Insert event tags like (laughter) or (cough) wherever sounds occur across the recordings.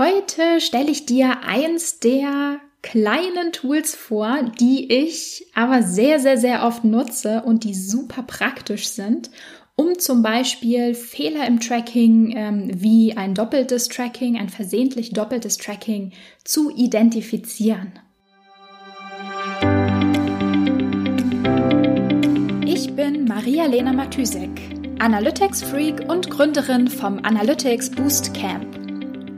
Heute stelle ich dir eins der kleinen Tools vor, die ich aber sehr, sehr, sehr oft nutze und die super praktisch sind, um zum Beispiel Fehler im Tracking ähm, wie ein doppeltes Tracking, ein versehentlich doppeltes Tracking zu identifizieren. Ich bin Maria-Lena Matysek, Analytics-Freak und Gründerin vom Analytics Boost Camp.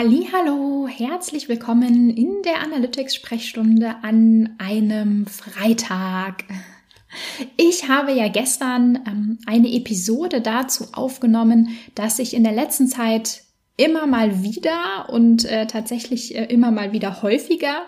Hallo, herzlich willkommen in der Analytics Sprechstunde an einem Freitag. Ich habe ja gestern ähm, eine Episode dazu aufgenommen, dass ich in der letzten Zeit immer mal wieder und äh, tatsächlich äh, immer mal wieder häufiger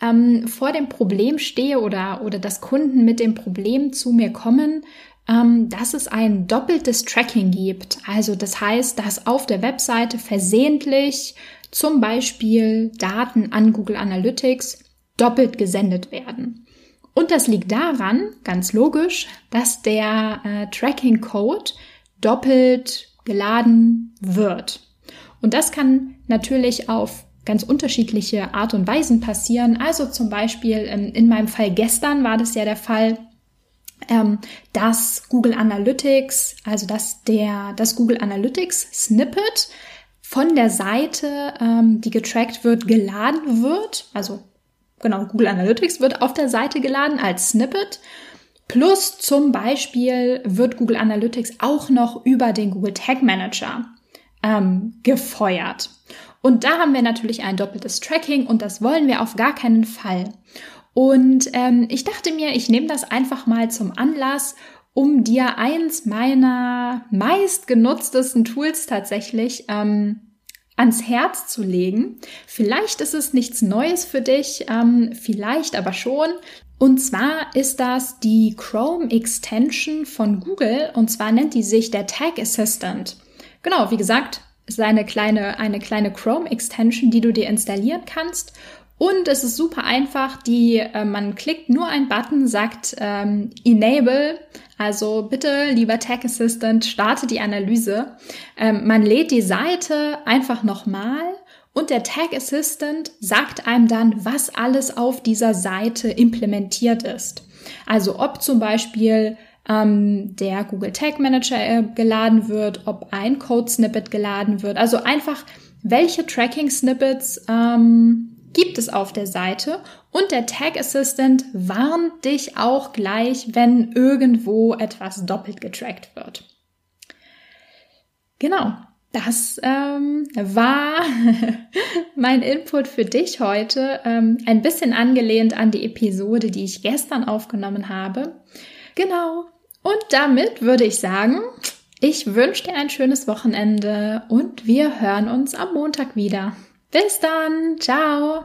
ähm, vor dem Problem stehe oder, oder dass Kunden mit dem Problem zu mir kommen, dass es ein doppeltes Tracking gibt. Also das heißt, dass auf der Webseite versehentlich zum Beispiel Daten an Google Analytics doppelt gesendet werden. Und das liegt daran, ganz logisch, dass der äh, Tracking-Code doppelt geladen wird. Und das kann natürlich auf ganz unterschiedliche Art und Weisen passieren. Also zum Beispiel ähm, in meinem Fall gestern war das ja der Fall, ähm, dass Google Analytics, also dass der, das Google Analytics Snippet von der Seite, ähm, die getrackt wird, geladen wird. Also genau, Google Analytics wird auf der Seite geladen als Snippet. Plus zum Beispiel wird Google Analytics auch noch über den Google Tag Manager ähm, gefeuert. Und da haben wir natürlich ein doppeltes Tracking und das wollen wir auf gar keinen Fall. Und ähm, ich dachte mir, ich nehme das einfach mal zum Anlass, um dir eins meiner meistgenutztesten Tools tatsächlich ähm, ans Herz zu legen. Vielleicht ist es nichts Neues für dich, ähm, vielleicht aber schon. Und zwar ist das die Chrome Extension von Google und zwar nennt die sich der Tag Assistant. Genau, wie gesagt, ist eine kleine, eine kleine Chrome Extension, die du dir installieren kannst und es ist super einfach. Die, äh, man klickt nur einen Button, sagt ähm, Enable. Also bitte, lieber Tech Assistant, starte die Analyse. Ähm, man lädt die Seite einfach nochmal und der Tag Assistant sagt einem dann, was alles auf dieser Seite implementiert ist. Also ob zum Beispiel ähm, der Google Tag Manager äh, geladen wird, ob ein Code Snippet geladen wird. Also einfach, welche Tracking Snippets ähm, es auf der Seite und der Tag Assistant warnt dich auch gleich, wenn irgendwo etwas doppelt getrackt wird. Genau, das ähm, war (laughs) mein Input für dich heute, ähm, ein bisschen angelehnt an die Episode, die ich gestern aufgenommen habe. Genau, und damit würde ich sagen, ich wünsche dir ein schönes Wochenende und wir hören uns am Montag wieder. Bis dann, ciao!